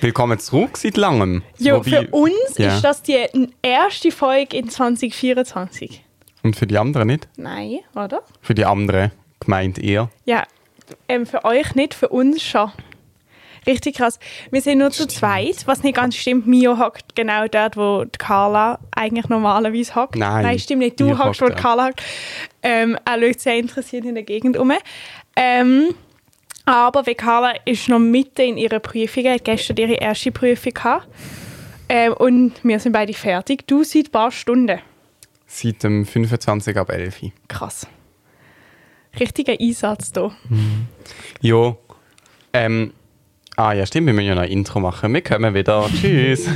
Willkommen zurück seit langem. Ja, Wobei- für uns Ja. ist das die erste Folge in 2024. Und für die anderen nicht? Nein, oder? Für die anderen gemeint eher. Ja, ähm, für euch nicht, für uns schon. Richtig krass. Wir sind nur zu zweit, was nicht ganz stimmt. Mio hockt genau dort, wo die Carla eigentlich normalerweise hockt. Nein, Nein, stimmt nicht. Du ihr hockst, wo die. Carla hockt. Ähm, er schaut sehr interessiert in der Gegend um. Ähm, aber wie Carla ist noch mitten in ihrer Prüfung, hat gestern ihre erste Prüfung gehabt. Ähm, und wir sind beide fertig. Du seit ein paar Stunden. Seit dem 25 ab 11. Uhr. Krass. Richtiger Einsatz hier. Jo. Ähm, ah ja, stimmt, wir müssen ja noch ein Intro machen. Wir kommen wieder. Tschüss.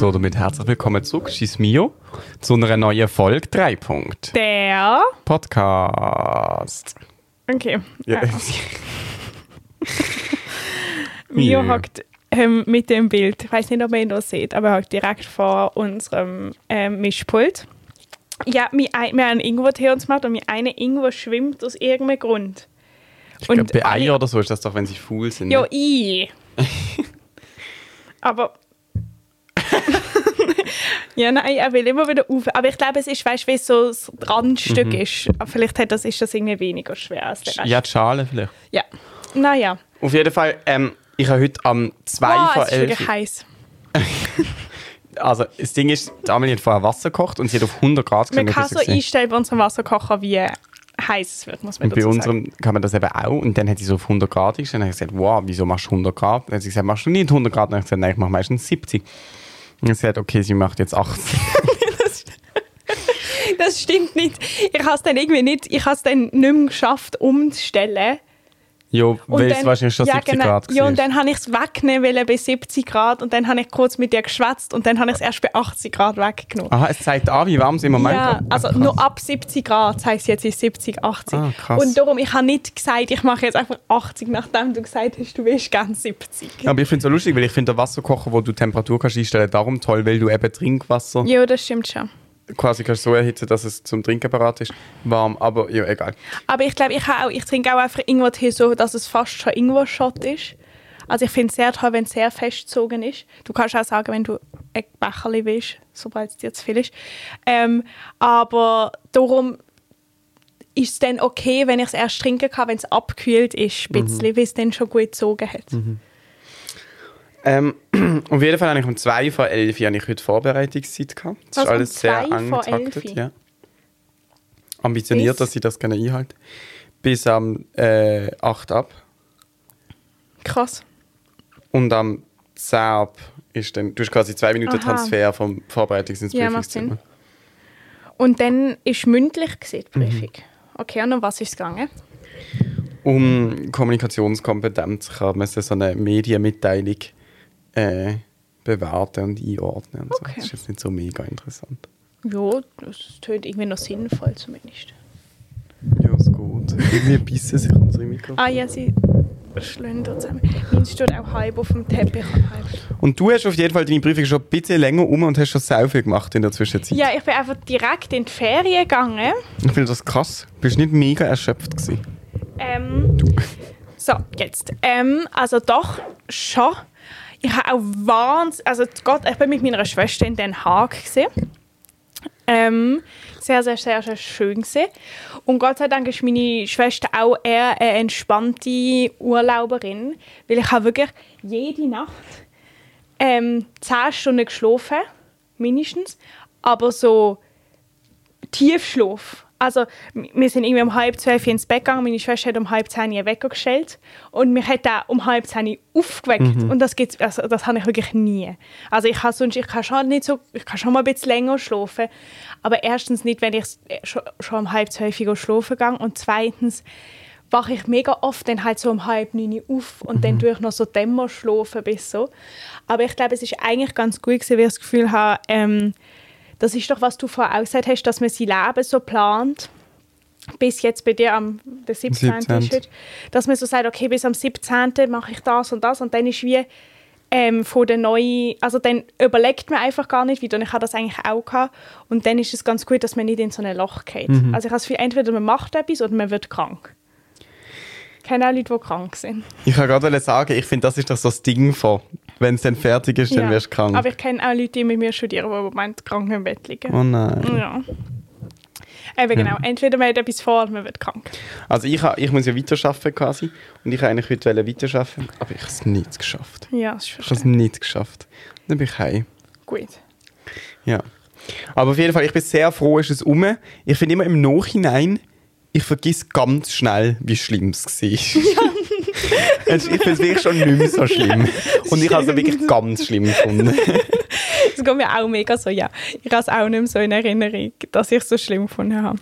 Und damit herzlich willkommen zurück, Schis Mio, zu einer neuen Folge 3 Punkt. Der. Podcast. Okay. Ja. Ja. Mio Ja. hockt ähm, mit dem Bild, ich weiß nicht, ob ihr ihn noch seht, aber er hockt direkt vor unserem ähm, Mischpult. Ja, wir, ein- wir haben Ingwer-Tee uns gemacht und mir eine Ingwer schwimmt aus irgendeinem Grund. Ich glaube, bei Eier oder so ist das doch, wenn sie faul sind. Ja, ne? ich. aber. Ja, nein, er will immer wieder auf. Aber ich glaube, es ist, weißt du, wie es so das Randstück ist. Aber vielleicht hat das, ist das irgendwie weniger schwer als der Rest. Ja, die Schale vielleicht. ja. Naja. Auf jeden Fall, ähm, ich habe heute am 2 Wow, vor es ist wirklich 11. heiß. Also, das Ding ist, die Amelie hat vorher Wasser gekocht und sie hat auf 100 Grad Man gesehen. kann bis so sie gesehen. einstellen bei unserem Wasserkocher, wie heiß es wird, muss man Und bei dazu unserem kann man das eben auch. Und dann hat sie so auf 100 Grad gestellt. Und dann habe ich gesagt, wow, wieso machst du 100 Grad? Dann hat sie gesagt, machst du nicht 100 Grad? Und dann habe ich gesagt, nein, ich mache meistens 70. Und sie hat okay, sie macht jetzt 80. sagen. Das stimmt nicht. Ich habe es dann irgendwie nicht, ich habe es dann nicht mehr geschafft, umzustellen. Und weil es dann- wahrscheinlich schon ja, 70 genau. Grad Ja, war. und dann habe ich es wegnehmen wollen bei 70 Grad und dann habe ich kurz mit dir geschwätzt und dann habe ich es erst bei 80 Grad weggenommen. Aha, es zeigt an, wie warm es im Moment Ja, ist. also Krass. nur ab 70 Grad zeigt es jetzt in 70, 80. Ah, krass. Und darum, ich habe nicht gesagt, ich mache jetzt einfach 80, nachdem du gesagt hast, du willst gerne 70. Aber ich finde es so lustig, weil ich finde den Wasserkocher, wo du Temperatur kannst einstellen, darum toll, weil du eben Trinkwasser Ja, das stimmt schon. Quasi kannst so erhitzen, dass es zum Trinken bereit ist. Warm, aber ja, egal. Aber ich glaube, ich, auch, ich trinke auch einfach Ingwer-Tee so, dass es fast schon Ingwer-Shot ist. Also ich finde es sehr toll, wenn es sehr festgezogen ist. Du kannst auch sagen, wenn du ein Becherli willst, sobald es dir zu viel ist. Ähm, aber darum ist es dann okay, wenn ich es erst trinken kann, wenn es abgekühlt ist, ein bisschen, weil es dann schon gut gezogen hat. Ähm, auf jeden Fall habe ich um 2 vor 11 Uhr heute Vorbereitungszeit gehabt. Das Was, ist um alles sehr 2 vor angetaktet. 11? Ja. Ambitioniert, Bis? dass ich das gerne einhalte. Bis am äh, 8 ab. Krass. Und am 10 ab ist dann, du hast quasi zwei Minuten Aha. Transfer vom Vorbereitungs- ins Ja, macht Prüfungszimmer. Und dann ist mündlich gewesen, die Mhm. Prüfung. Okay, und um was ist es gegangen? Um Kommunikationskompetenz kann man so eine Medienmitteilung äh, bewerten und einordnen. Und so. Okay. Das ist jetzt nicht so mega interessant. Ja, das tönt irgendwie noch sinnvoll zumindest. Ja, es geht. Irgendwie bissen sich unsere Mikrofone. Ah ja, sie schlendern zusammen. Meins steht auch halb auf dem Teppich und halb. Und du hast auf jeden Fall deine Prüfung schon ein bisschen länger um und hast schon sehr viel gemacht in der Zwischenzeit. Ja, ich bin einfach direkt in die Ferien gegangen. Ich finde das krass. Du bist nicht mega erschöpft gewesen. Ähm, so, jetzt. Ähm, also doch, schon. Ich habe auch wahnsinnig... Also Gott, ich bin mit meiner Schwester in Den Haag. Gewesen. Ähm, sehr, sehr, sehr, sehr schön gewesen. Und Gott sei Dank ist meine Schwester auch eher eine entspannte Urlauberin, weil ich habe wirklich jede Nacht ähm, 10 Stunden geschlafen, mindestens, aber so Tiefschlaf. Also wir sind irgendwie um halb zwölf ins Bett gegangen, meine Schwester hat um halb zehn ihren Wecker gestellt und mich hat auch um halb zehn aufgeweckt und das gibt's, also das habe ich wirklich nie. Also ich kann sonst, ich kann schon nicht so, ich kann schon mal ein bisschen länger schlafen, aber erstens nicht, wenn ich äh, schon, schon um halb zwölf Uhr schlafen gehe und zweitens wache ich mega oft dann halt so um halb neun auf und dann tue ich noch so Dämmer schlafen bis so. Aber ich glaube, es ist eigentlich ganz gut gewesen, weil ich das Gefühl habe, ähm, das ist doch, was du vorher auch gesagt hast, dass man sein Leben so plant, bis jetzt bei dir am der 17. 17.. Ist heute, dass man so sagt, okay, bis am 17. mache ich das und das und dann ist wie ähm, von der neuen, also dann überlegt man einfach gar nicht wieder und ich habe das eigentlich auch gehabt und dann ist es ganz gut, dass man nicht in so ein Loch geht. Mhm. Also ich habe das Gefühl, entweder man macht etwas oder man wird krank. Ich kenne auch Leute, die krank sind. Ich kann gerade sagen, ich finde, das ist doch so das Ding von, wenn es dann fertig ist, dann Ja. wirst du krank. Aber ich kenne auch Leute, die mit mir studieren, die im Moment krank im Bett liegen. oh nein. Ja. Eben genau, entweder man hat etwas vor oder man wird krank. Also ich, ich muss ja weiterarbeiten quasi und ich wollte eigentlich heute weiterarbeiten, aber ich habe es nicht geschafft. Ja, das ist Ich habe es nicht geschafft. Dann bin ich heim. Gut. Ja. Aber auf jeden Fall, ich bin sehr froh, ist es um. Ich finde immer im Nachhinein, ich vergiss ganz schnell, wie schlimm es war. Also ich finde es wirklich schon nicht mehr so schlimm. Und ich habe es wirklich ganz schlimm gefunden. Das geht mir auch mega so, ja. Ich habe es auch nicht mehr so in Erinnerung, dass ich es so schlimm gefunden habe.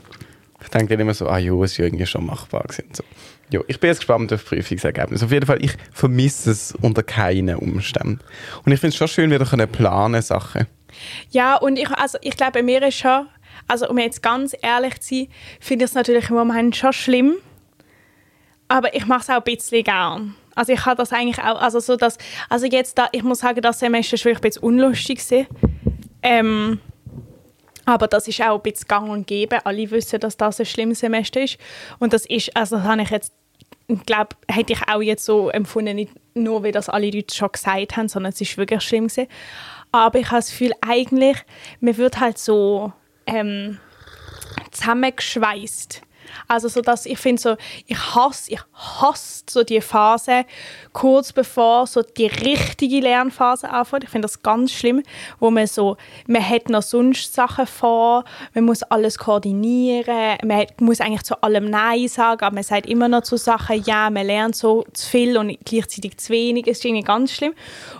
Ich denke dann immer so, ah jo, es ist ja irgendwie schon machbar gewesen. So. Jo, ich bin jetzt gespannt auf das Prüfungsergebnis. Auf jeden Fall, ich vermisse es unter keinen Umständen. Und ich finde es schon schön, wieder können planen Sachen. Ja, und ich, also ich glaube, mir ist schon, also um jetzt ganz ehrlich zu sein, finde ich es natürlich im Moment schon schlimm, aber ich mache es auch ein bisschen gern. Also ich habe das eigentlich auch, also so dass, also jetzt da, ich muss sagen, das Semester war ein bisschen unlustig. Ähm, aber das ist auch ein bisschen gang und gäbe. Alle wissen, dass das ein schlimmes Semester ist. Und das ist, also das habe ich jetzt, glaube, hätte ich auch jetzt so empfunden, nicht nur, wie das alle Leute schon gesagt haben, sondern es ist wirklich schlimm gewesen. Aber ich habe das Gefühl, eigentlich, man wird halt so ähm, zusammengeschweißt. Also so, dass ich finde so, ich hasse, ich hasse so die Phase kurz bevor so die richtige Lernphase anfängt. Ich finde das ganz schlimm, wo man so, man hat noch sonst Sachen vor, man muss alles koordinieren, man hat- muss eigentlich zu allem Nein sagen, aber man sagt immer noch zu Sachen Ja, man lernt so zu viel und gleichzeitig zu wenig. Es ist irgendwie ganz schlimm.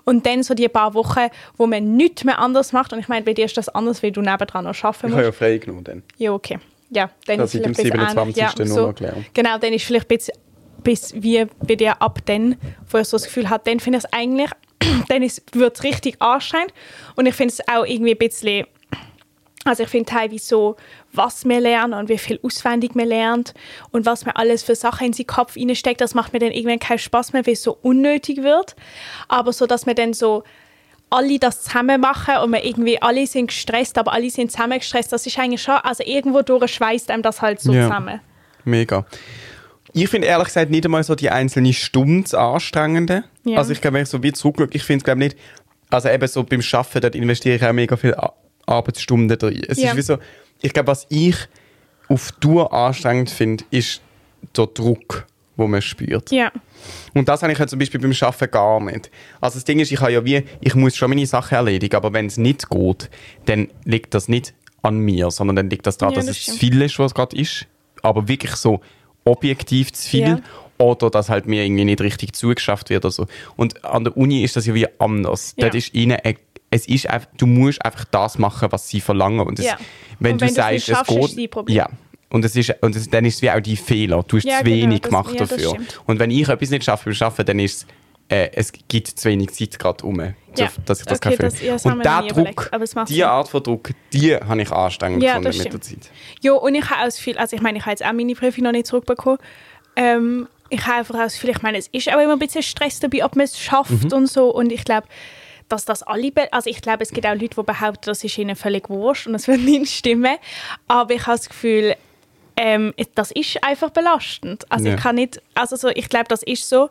Und dann so die paar Wochen, wo man nichts mehr anders macht und ich meine, bei dir ist das anders, weil du nebendran noch arbeiten Ich musst. habe ja frei genommen dann. Ja, okay. Ja, dann Das ist dem vielleicht ein bisschen 27. ähnlich. Ja, so. Genau, dann ist vielleicht ein bisschen, bis wie bei dir ab dann, wo ich so das Gefühl habe, dann finde ich es eigentlich, dann wird es richtig anstrengend und ich finde es auch irgendwie ein bisschen, also ich finde teilweise so, was wir lernen und wie viel auswendig man lernt und was man alles für Sachen in seinen Kopf reinsteckt, das macht mir dann irgendwann keinen Spaß mehr, weil es so unnötig wird. Aber so, dass man dann so alle das zusammen machen und wir irgendwie alle sind gestresst, aber alle sind zusammen gestresst, das ist eigentlich schon, also irgendwo durch schweißt einem das halt so Ja. zusammen. Mega. Ich finde ehrlich gesagt nicht einmal so die einzelne Stunde das Anstrengende. Ja. Also ich glaube, wenn ich so wie zurückschaue, ich finde es glaube nicht, also eben so beim Arbeiten, dort investiere ich auch mega viel Arbeitsstunden drin. Es Ja. ist wie so, ich glaube, was ich auf Tour anstrengend finde, ist der Druck, wo man spürt. Ja, Und das habe ich ja zum Beispiel beim Arbeiten gar nicht. Also das Ding ist, ich habe ja wie, ich muss schon meine Sachen erledigen, aber wenn es nicht geht, dann liegt das nicht an mir, sondern dann liegt das daran, Ja, dass das es zu stimmt. viel ist, was gerade ist, aber wirklich so objektiv zu viel. Ja. Oder dass halt mir irgendwie nicht richtig zugeschafft wird oder so. Und an der Uni ist das ja wie anders. Ja. Dort ist ihnen, e- es ist einfach, du musst einfach das machen, was sie verlangen. Und, es, Ja. wenn Und du wenn du's sagst, es geht, ja. Und, es ist, und es, dann ist es wie auch die Fehler. Du hast Ja, zu genau, wenig das- gemacht ja, dafür. Und wenn ich etwas nicht schaffe beim Arbeiten, dann ist es, äh, es gibt zu wenig Zeit gerade um, Ja. dass ich das Okay, kann fühlen. haben Und der Druck, aber es macht die Sinn. Art von Druck, die habe ich anstrengend Ja, gefunden mit der. Zeit. Ja, und ich habe auch Gefühl, also ich meine, ich habe jetzt auch meine Prüfung noch nicht zurückbekommen. Ähm, ich habe einfach auch Gefühl, ich meine, es ist auch immer ein bisschen Stress dabei, ob man es schafft Mhm. und so. Und ich glaube, dass das alle, also ich glaube, es gibt auch Leute, die behaupten, das ist ihnen völlig wurscht und das wird nicht stimmen. Aber ich habe das Gefühl, ähm, das ist einfach belastend. Also Ja. ich kann nicht, also so, ich glaube, das ist so.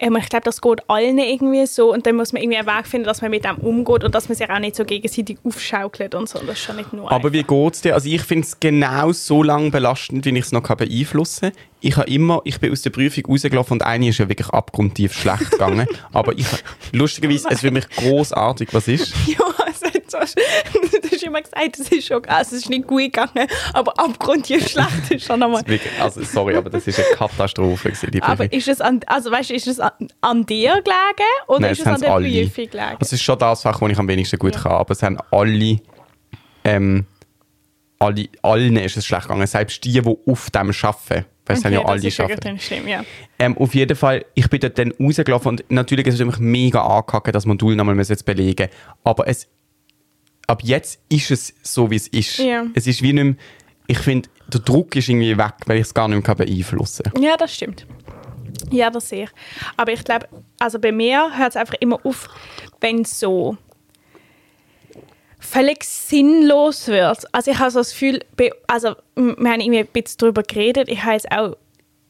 Ähm, ich glaube, das geht allen irgendwie so und dann muss man irgendwie einen Weg finden, dass man mit dem umgeht und dass man sich auch nicht so gegenseitig aufschaukelt und so. Das ist schon nicht nur Aber wie geht es dir? Also ich finde es genau so lange belastend, wie ich es noch beeinflussen kann. Ich habe immer, ich bin aus der Prüfung rausgelaufen und eine ist ja wirklich abgrundtief schlecht gegangen. Aber ich, lustigerweise, es ist für mich großartig, was ist. Ja, du hast du hast immer gesagt, es ist schon also es ist nicht gut gegangen, aber abgrundtief schlecht ist schon einmal. Also sorry, aber das ist eine Katastrophe gewesen. Aber ist es an, also weißt, ist es an, an dir gelegen oder Nein, ist es an der alle. Prüfung gelegen? Es ist schon das Fach, das ich am wenigsten gut kann, aber es haben alle, ähm, alle, allen ist es schlecht gegangen, selbst die, die auf dem arbeiten. Weil es haben ja das alle ist dann schlimm, ja. Ähm, auf jeden Fall, ich bin dort dann rausgelaufen und natürlich ist es mich mega angehackt, das Modul nochmal jetzt belegen Aber es, ab jetzt ist es so, wie es ist. Ja. Es ist wie nicht mehr, ich finde, der Druck ist irgendwie weg, weil ich es gar nicht mehr beeinflussen kann. Ja, das stimmt. Ja, das sehe ich. Aber ich glaube, also bei mir hört es einfach immer auf, wenn es so völlig sinnlos wird. Also ich habe so das Gefühl, also wir haben irgendwie ein bisschen darüber geredet, ich habe jetzt auch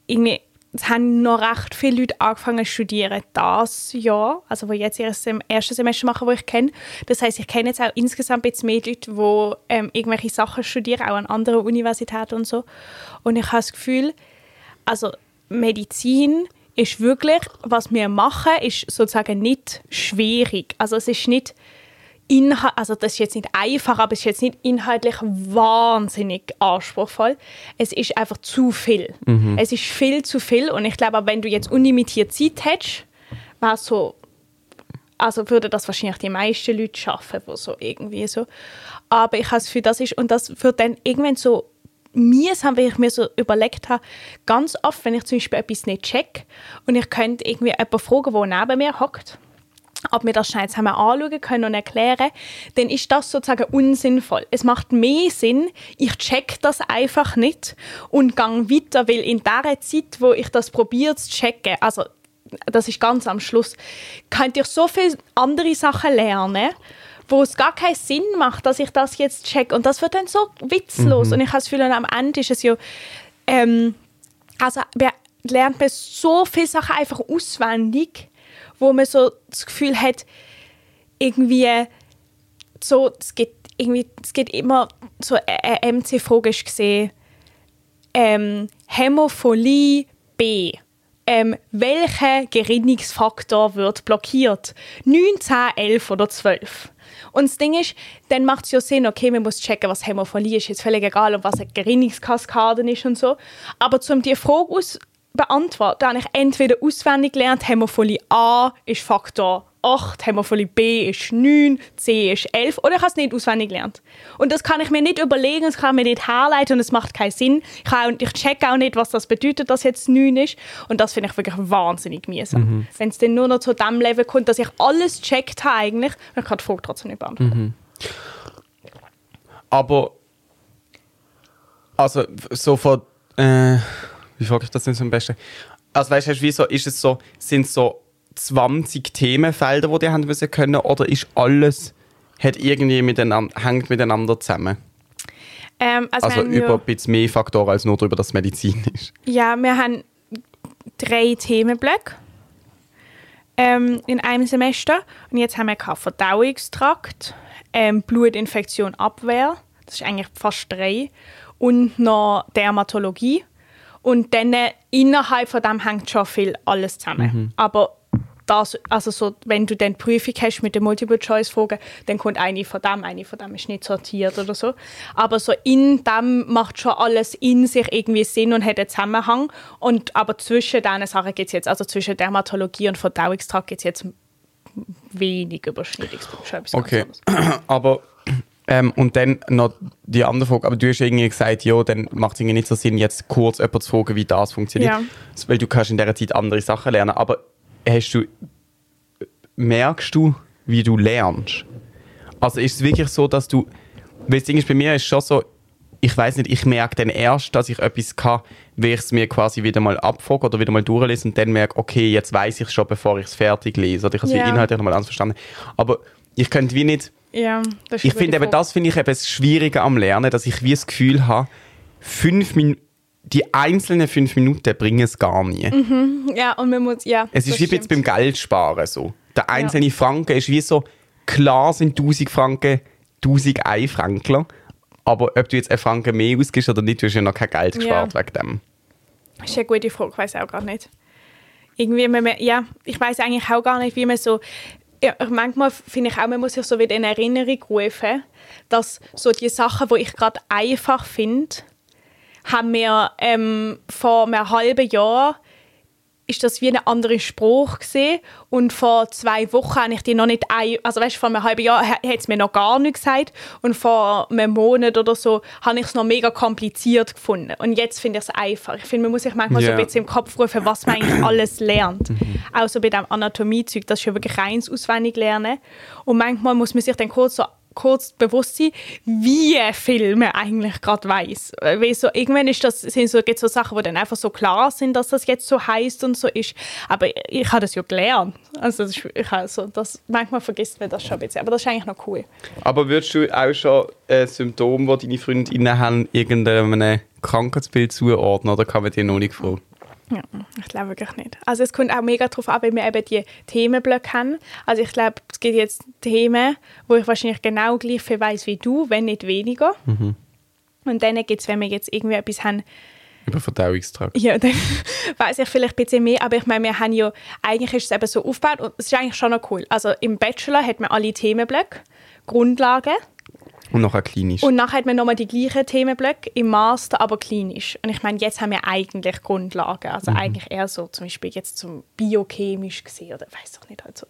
irgendwie, es haben noch recht viele Leute angefangen zu studieren das Jahr, also die jetzt ihr erstes Semester machen, wo ich kenne. Das heißt, ich kenne jetzt auch insgesamt bisschen mehr Leute, die ähm, irgendwelche Sachen studieren, auch an anderen Universitäten und so. Und ich habe das Gefühl, also Medizin ist wirklich, was wir machen, ist sozusagen nicht schwierig. Also es ist nicht Inhalt, also das ist jetzt nicht einfach, aber es ist jetzt nicht inhaltlich wahnsinnig anspruchsvoll. Es ist einfach zu viel. Mhm. Es ist viel zu viel und ich glaube, wenn du jetzt unlimitiert Zeit hättest, wäre so, also würde das wahrscheinlich die meisten Leute schaffen, wo so irgendwie so. Aber ich habe das Gefühl, das ist und das wird dann irgendwann so mühsam, wenn ich mir so überlegt habe, ganz oft, wenn ich zum Beispiel etwas nicht check und ich könnte irgendwie jemanden fragen, der neben mir hockt, ob wir das schnell zusammen anschauen können und erklären, dann ist das sozusagen unsinnvoll. Es macht mehr Sinn, ich check das einfach nicht und gang weiter, weil in der Zeit, wo ich das probiere zu checken, also das ist ganz am Schluss, könnt ihr so viele andere Sachen lernen, wo es gar keinen Sinn macht, dass ich das jetzt check. Und das wird dann so witzlos. Mhm. Und ich habe das Gefühl, am Ende ist es ja, ähm, also lernt man so viele Sachen einfach auswendig, wo man so das Gefühl hat, irgendwie so, es geht irgendwie, es geht immer so eine MC-Frage gesehen, ähm, Hämophilie B. Ähm, welcher Gerinnungsfaktor wird blockiert? 9, 10, 11 oder 12? Und das Ding ist, dann macht es ja Sinn, okay, man muss checken, was Hämophilie ist. Jetzt völlig egal, ob was eine Gerinnungskaskade ist und so. Aber um die Frage aus beantworten, habe ich entweder auswendig gelernt, Hämophilie A ist Faktor 8, Hämophilie B ist 9, C ist 11 oder ich habe es nicht auswendig gelernt. Und das kann ich mir nicht überlegen, das kann ich mir nicht herleiten und es macht keinen Sinn. Ich, auch, ich check auch nicht, was das bedeutet, dass jetzt 9 ist und das finde ich wirklich wahnsinnig mühsam. Mhm. Wenn es dann nur noch zu dem Level kommt, dass ich alles checkt habe eigentlich, dann kann ich die Frage trotzdem nicht beantworten. Mhm. Aber also so von äh, wie frage ich das denn so am besten? Also weißt du, wie so, ist es so, sind es so 20 Themenfelder, die die haben müssen können, oder ist alles, hat irgendwie miteinander, hängt miteinander zusammen? Ähm, also, also über ein bisschen mehr Faktoren als nur darüber, dass es Medizin ist. Ja, wir haben drei Themenblöcke ähm, in einem Semester. Und jetzt haben wir Verdauungstrakt, ähm, Blutinfektion, Abwehr, das ist eigentlich fast drei, und noch Dermatologie. Und dann innerhalb von dem hängt schon viel alles zusammen. Mhm. Aber das, also so, wenn du dann die Prüfung hast mit den Multiple-Choice-Fragen, dann kommt eine von dem, eine von dem ist nicht sortiert oder so. Aber so in dem macht schon alles in sich irgendwie Sinn und hat einen Zusammenhang. Und, aber zwischen diesen Sachen gibt es jetzt, also zwischen Dermatologie und Verdauungstrakt gibt es jetzt wenig Überschneidungspunkte. Okay, aber ähm, und dann noch die andere Frage, aber du hast irgendwie gesagt, ja, dann macht es irgendwie nicht so Sinn, jetzt kurz jemanden zu fragen, wie das funktioniert, ja. weil du kannst in dieser Zeit andere Sachen lernen, aber hast du, merkst du, wie du lernst? Also ist es wirklich so, dass du, weil das Ding ist, bei mir ist schon so, ich weiß nicht, ich merke dann erst, dass ich etwas kann, wenn ich es mir quasi wieder mal abfrage oder wieder mal durchlese und dann merke, okay, jetzt weiß ich es schon, bevor ich es fertig lese oder ich habe es ja. inhaltlich nochmal anders verstanden. Aber ich könnte wie nicht ja, das ich finde eben, das finde ich eben das Schwierige am Lernen, dass ich wie das Gefühl habe, fünf Minuten die einzelnen fünf Minuten bringen es gar nie. Mhm, ja, und man muss, ja. Es ist wie jetzt beim Geld sparen so. Der einzelne ja. Franken ist wie so, klar sind 1000 Franken 1000 Franken, aber ob du jetzt einen Franken mehr ausgibst oder nicht, du hast ja noch kein Geld gespart ja. wegen dem. Das ist eine gute Frage, ich weiß auch gar nicht. Irgendwie, man, ja, ich weiß eigentlich auch gar nicht, wie man so ja, manchmal finde ich auch, man muss sich so wieder in Erinnerung rufen, dass so die Sachen, die ich gerade einfach finde, haben wir ähm, vor einem halben Jahr ist das wie ein anderer Spruch gesehen und vor zwei Wochen habe ich die noch nicht ein, also weißt, vor einem halben Jahr hat es mir noch gar nicht gesagt und vor einem Monat oder so habe ich es noch mega kompliziert gefunden und jetzt finde ich es einfach. Ich finde, man muss sich manchmal yeah. so ein bisschen im Kopf rufen, was man eigentlich alles lernt. Mhm. Auch so bei dem Anatomiezeug, das ist ja wirklich reins auswendig lernen und manchmal muss man sich dann kurz so kurz bewusst sein, wie man eigentlich gerade weiß. So, irgendwann ist das, sind so, gibt's so Sachen, wo dann einfach so klar sind, dass das jetzt so heißt und so ist. Aber ich, ich habe das ja gelernt. Also das, ist- ich also, das, manchmal vergisst man das schon ein bisschen. Aber das ist eigentlich noch cool. Aber würdest du auch schon äh, Symptome, die deine Freundinnen haben, irgendeinem Krankheitsbild zuordnen oder kann man dir noch nicht fragen? Ja, ich glaube wirklich nicht. Also es kommt auch mega darauf an, weil wir eben die Themenblöcke haben. Also ich glaube, es gibt jetzt Themen, wo ich wahrscheinlich genau gleich viel weiß wie du, wenn nicht weniger. Und dann gibt es, wenn wir jetzt irgendwie etwas haben, Über Verdauungstrakt. ja, dann weiß ich vielleicht ein bisschen mehr, aber ich meine, wir haben ja, eigentlich ist es eben so aufgebaut und es ist eigentlich schon noch cool. Also im Bachelor hat man alle Themenblöcke, Grundlagen Und nachher klinisch. und nachher hat man nochmal die gleichen Themenblöcke im Master, aber klinisch. Und ich meine, jetzt haben wir eigentlich Grundlagen, also eigentlich eher so zum Beispiel jetzt zum biochemisch gesehen oder weiß doch nicht halt so.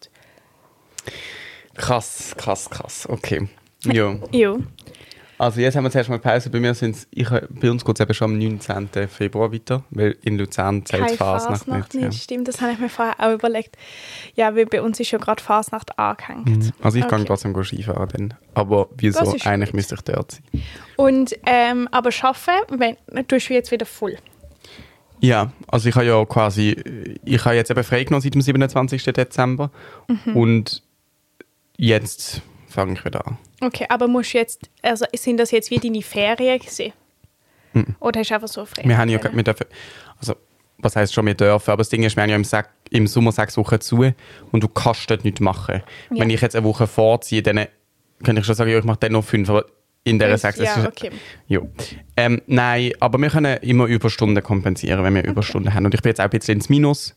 Krass, krass, krass. Okay. Ja. Ja, Also jetzt haben wir zuerst mal Pause. Bei mir sind's, ich, bei uns geht es eben schon am 19. Februar weiter, weil in Luzern zählt Fasnacht Fasnacht nicht. nicht, stimmt, das habe ich mir vorher auch überlegt. Ja, weil bei uns ist ja gerade Fasnacht angehängt. Ja. Also ich Okay. kann trotzdem Skifahren dann. Aber wieso? Eigentlich gut. müsste ich dort sein. Und, ähm, aber arbeiten, wenn, tust du jetzt wieder voll. Ja, also ich habe ja quasi, ich habe jetzt eben freigenommen seit dem 27. Dezember Mhm. und jetzt fange ich wieder an. Okay, aber musst jetzt, also sind das jetzt wie deine Ferien gewesen? Oder hast du einfach so frei? Wir haben ja, wir dürfen, also was heißt schon, wir dürfen, aber das Ding ist, wir haben ja im, Sek- im Sommer sechs Wochen zu und du kannst dort nichts machen. Ja. Wenn ich jetzt eine Woche vorziehe, dann könnte ich schon sagen, ja, ich mache dann noch fünf, aber in Das- sechs... ja, okay. Ja. Ähm, nein, aber wir können immer Überstunden kompensieren, wenn wir Überstunden haben. Und ich bin jetzt auch ein bisschen ins Minus,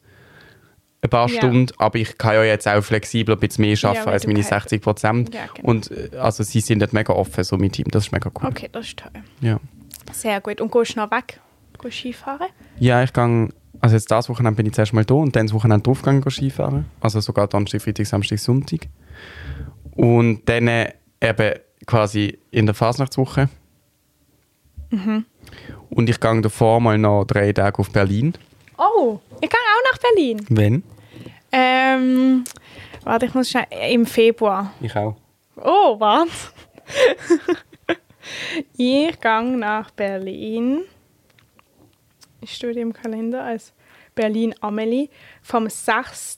ein paar Ja. Stunden, aber ich kann ja jetzt auch flexibel ein bisschen mehr arbeiten weil als du meine kein- 60 Prozent. Ja, genau. Und äh, also sie sind dort mega offen, so mein Team, das ist mega cool. Okay, das ist toll. Ja. Sehr gut. Und gehst du noch weg? Gehst Skifahren? Ja, ich gehe, also jetzt das Wochenende bin ich zuerst mal da und dann das Wochenende drauf gegangen Skifahren. Also sogar Donnerstag, Freitag, Samstag, Sonntag. Und dann äh, eben quasi in der Fasnachtswoche. Mhm. Und ich gehe davor mal noch drei Tage auf Berlin. Oh, ich gehe auch nach Berlin. Wenn? Ähm, warte, ich muss schnell, im Februar. Ich auch. Oh, was? ich gehe nach Berlin. Ich stehe im Kalender als Berlin Amelie vom 6.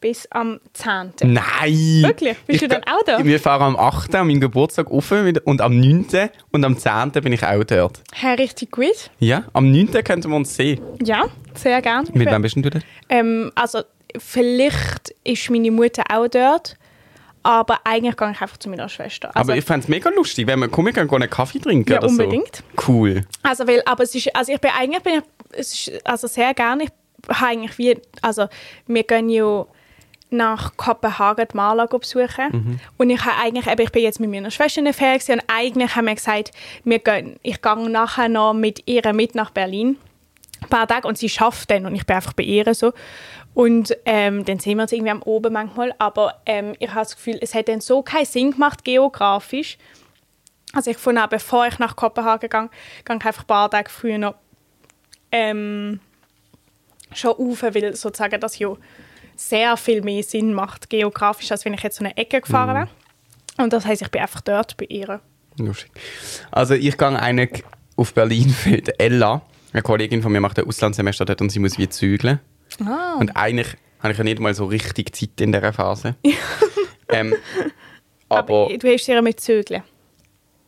bis am 10. Nein! Wirklich? Bist du dann auch da? Wir fahren am 8. an meinem Geburtstag auf und am 9. und am 10. bin ich auch dort. Hey, richtig gut. Ja, am 9. könnten wir uns sehen. Ja, sehr gerne. Mit wem bist denn du dort? Ähm, also, vielleicht ist meine Mutter auch dort, aber eigentlich gehe ich einfach zu meiner Schwester. Also, Aber ich fände es mega lustig, wenn wir kommen, können einen Kaffee trinken Ja, oder unbedingt. so. Cool. Also, weil, aber es ist, also ich bin eigentlich, bin ich, es ist, also sehr gerne, ich habe eigentlich wie, also wir gehen ja nach Kopenhagen die Maler besuchen. Und ich habe eigentlich, eben, ich bin jetzt mit meiner Schwester in der Ferien und eigentlich haben wir gesagt, wir gehen, ich gehe nachher noch mit ihr mit nach Berlin, ein paar Tage und sie schafft dann und ich bin einfach bei ihr so. Und ähm, dann sehen wir uns irgendwie am Oben manchmal, aber ähm, ich habe das Gefühl, es hat dann so keinen Sinn gemacht geografisch, also ich fand auch, bevor ich nach Kopenhagen gehe, gehe ich einfach ein paar Tage früher noch ähm, schon rauf, weil sozusagen das ja sehr viel mehr Sinn macht geografisch, als wenn ich jetzt so eine Ecke gefahren wäre. Und das heisst, ich bin einfach dort bei ihr. Lustig. Also ich gehe eigentlich auf Berlin für Ella. Eine Kollegin von mir macht ein Auslandssemester dort und sie muss wie zügeln. Ah. Und eigentlich habe ich ja nicht mal so richtig Zeit in dieser Phase. ähm, aber, Aber du hast ihr mit Zögeln.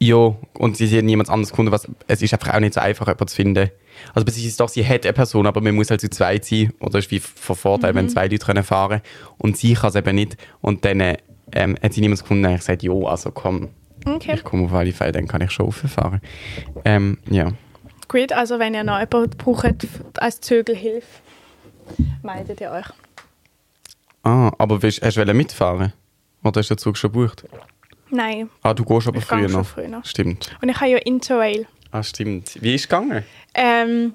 Ja, und sie hat niemand anderes gefunden. Was, es ist einfach auch nicht so einfach, jemanden zu finden. Also es ist doch, sie hat eine Person, aber man muss halt zu zweit sein. Oder es ist wie von Vorteil, Mhm. wenn zwei Leute fahren können. Und sie kann es eben nicht. Und dann ähm, hat sie niemand gefunden. Und ich gesagt, ja, also komm, Okay. ich komme auf alle Fälle, dann kann ich schon rauffahren. Ähm, ja. Gut, also wenn ihr noch jemanden braucht als Zögelhilfe, meldet ihr euch. Ah, aber willst, hast du mitfahren? Oder ist der Zug schon gebucht? Nein. Ah, du gehst aber Ich früher noch. früher noch. Stimmt. Und ich habe ja Interrail. Ah, stimmt. Wie ist es gegangen? Ähm,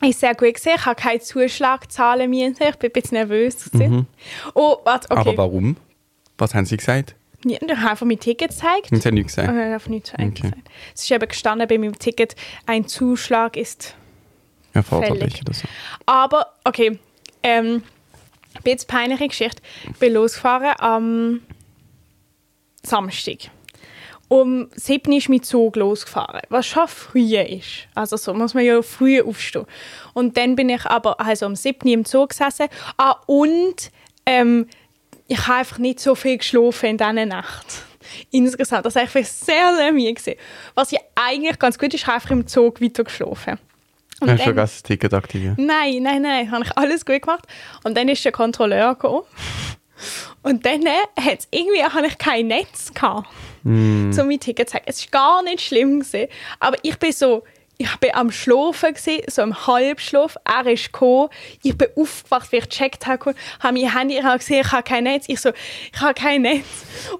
ist sehr gut gesehen. Ich habe keine Zuschlagzahlen müssen. Ich bin ein bisschen nervös. gewesen. Oh, warte, okay. Mhm. Aber warum? Was haben sie gesagt? Ja, ich habe einfach mein Ticket gezeigt. Haben sie nichts Und gesagt? dann einfach nichts Okay. gesagt. Es ist eben gestanden bei meinem Ticket, ein Zuschlag ist. Erforderlich fällig. oder so. Aber, okay, ähm, ein bisschen peinliche Geschichte. Ich bin losgefahren am Samstag. Um 7 Uhr ist mein Zug losgefahren, was schon früh ist. Also so muss man ja früh aufstehen. Und dann bin ich aber also um 7 Uhr im Zug gesessen. Ah, und ähm, ich habe einfach nicht so viel geschlafen in dieser Nacht. Insgesamt. Das war einfach sehr, sehr müde. gewesen. Was ja eigentlich ganz gut ist, ich habe einfach im Zug weiter geschlafen. Und Hast du vergessen, das Ticket aktivieren? Nein, nein, nein, habe ich alles gut gemacht. Und dann ist der Kontrolleur gekommen. Und dann hat's irgendwie habe ich kein Netz gehabt, um mein Ticket zu zeigen. Es war gar nicht schlimm. Gewesen, aber ich bin so, ich bin am Schlafen, gewesen, so im Halbschlaf. Er ist gekommen. Ich bin aufgewacht, wie ich gecheckt habe, habe mein Handy, ich habe gesehen, ich habe kein Netz. Ich so, ich habe kein Netz.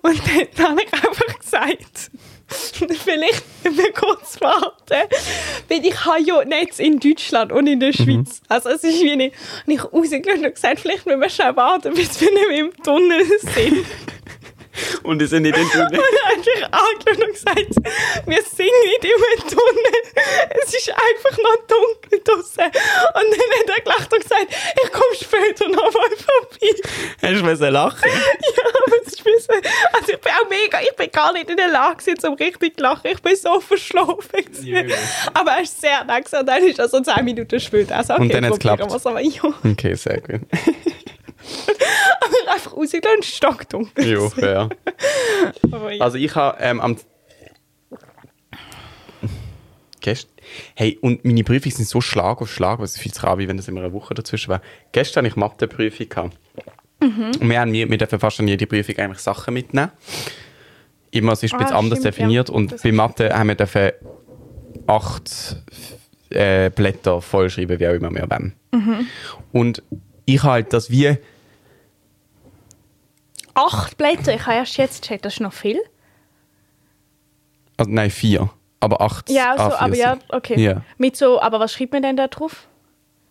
Und dann habe ich einfach gesagt, vielleicht müssen wir kurz warten, weil ich habe ja Netz in Deutschland und in der Schweiz. Also es ist wie nicht, und ich rausgeschaut und gesagt, vielleicht müssen wir schnell warten, bis wir nicht mehr im Tunnel sind. Und es sind nicht in Und dann habe ich angeschaut und gesagt, wir sind nicht im Tunnel, es ist einfach noch dunkel draußen. Und dann hat er gelacht und gesagt, ich komme später noch mal vorbei. Hast du müssen lachen? Ja, aber es ist bisschen, also ich bin auch mega, ich bin gar nicht in der Lage gewesen, um richtig zu lachen. Ich bin so verschlafen. Ja. Aber er ist sehr und dann ist er so 10 Minuten später. Also, okay, Und dann hat's probieren geklappt. ja, Okay, sehr gut. aber einfach rausgegangen und stockdunkel. Jo, fair. Aber ja. Also ich habe ähm, am... Gest hey, und meine Prüfungen sind so Schlag auf Schlag, was viel zu rabi, wenn das immer eine Woche dazwischen war. Gestern hatte ich Mathe-Prüfung. gehabt. Und wir, haben, wir, wir dürfen fast an jede Prüfung eigentlich Sachen mitnehmen. Immer, es ist ein Ah, bisschen anders stimmt, ja. definiert. Und Das bei ist- Mathe haben wir dürfen acht äh, Blätter vollschreiben, wie auch immer wir wollen. Mhm. Und ich halt das wie... Acht Blätter, ich habe erst jetzt gecheckt, das ist noch viel. Also, nein, vier. Aber acht Ja, also, A4 aber ja, sind. okay. Ja. Mit so, aber was schreibt man denn da drauf?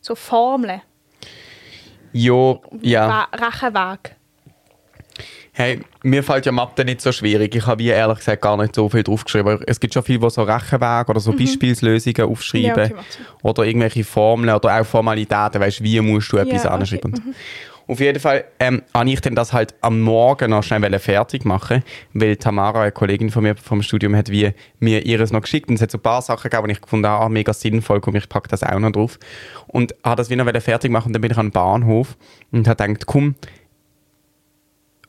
So Formeln, Jo, ja. Rechenweg. Hey, mir fällt ja Mathe nicht so schwierig. Ich habe wie ehrlich gesagt gar nicht so viel draufgeschrieben. Es gibt schon viele, die so Rechenwege oder so Beispielslösungen aufschreiben. Mhm. Ja, okay, oder irgendwelche Formeln oder auch Formalitäten. Weißt wie musst du etwas Ja, okay, Mhm. Auf jeden Fall ähm, habe ich dann das halt am Morgen noch schnell fertig machen, weil Tamara, eine Kollegin von mir vom Studium, hat wie mir ihres noch geschickt und es hat so ein paar Sachen gegeben, die ich gefunden habe, ah, mega sinnvoll, komm, ich packe das auch noch drauf. Und habe das wie noch fertig machen und dann bin ich den Bahnhof und habe gedacht, komm,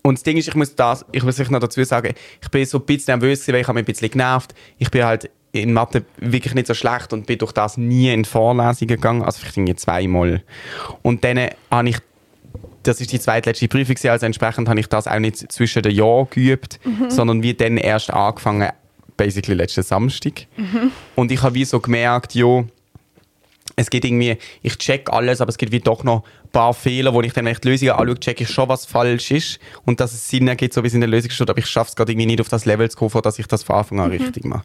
und das Ding ist, ich muss das, ich muss euch noch dazu sagen, ich bin so ein bisschen nervös, weil ich habe mich ein bisschen genervt. Ich bin halt in Mathe wirklich nicht so schlecht und bin durch das nie in Vorlesungen gegangen, also vielleicht irgendwie zweimal. Und dann habe ich, das ist die zweitletzte Prüfung, also entsprechend habe ich das auch nicht zwischen den Jahren geübt, sondern wie dann erst angefangen, basically letzten Samstag. Und ich habe wie so gemerkt, jo, es geht irgendwie, ich check alles, aber es gibt wie doch noch ein paar Fehler, wo ich dann, wenn ich die Lösung anschaue, check ich schon, was falsch ist. Und dass es Sinn ergibt, so wie es in der Lösung steht, aber ich schaffe es gerade irgendwie nicht auf das Level zu kommen, dass ich das von Anfang an richtig mache.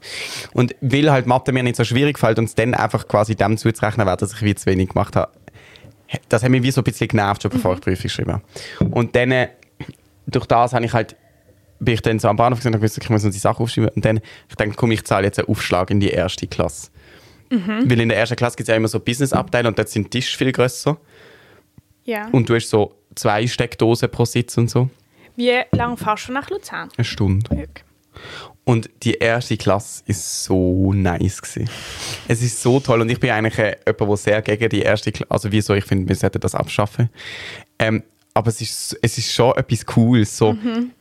Und weil halt Mathe mir nicht so schwierig fällt und es dann einfach quasi dem zuzurechnen wäre, dass ich wie zu wenig gemacht habe, das hat mich wie so ein bisschen genervt, schon bevor ich die Prüfung geschrieben habe. Und dann, äh, durch das habe ich halt bin ich dann so am Bahnhof gesehen und habe gewusst, ich muss noch die Sachen aufschreiben. Und dann, ich denke, komm, ich zahle jetzt einen Aufschlag in die erste Klasse. Weil in der ersten Klasse gibt es ja immer so Business-Abteile und dort sind die Tische viel grösser. Ja. Und du hast so zwei Steckdosen pro Sitz und so. Wie lange fährst du nach Luzern? Eine Stunde. Okay. Und die erste Klasse ist so nice gewesen. Es ist so toll und ich bin eigentlich äh, jemand, der sehr gegen die erste Klasse, also wieso, ich finde, wir sollten das abschaffen. Ähm, aber es ist, es ist schon etwas Cooles. So,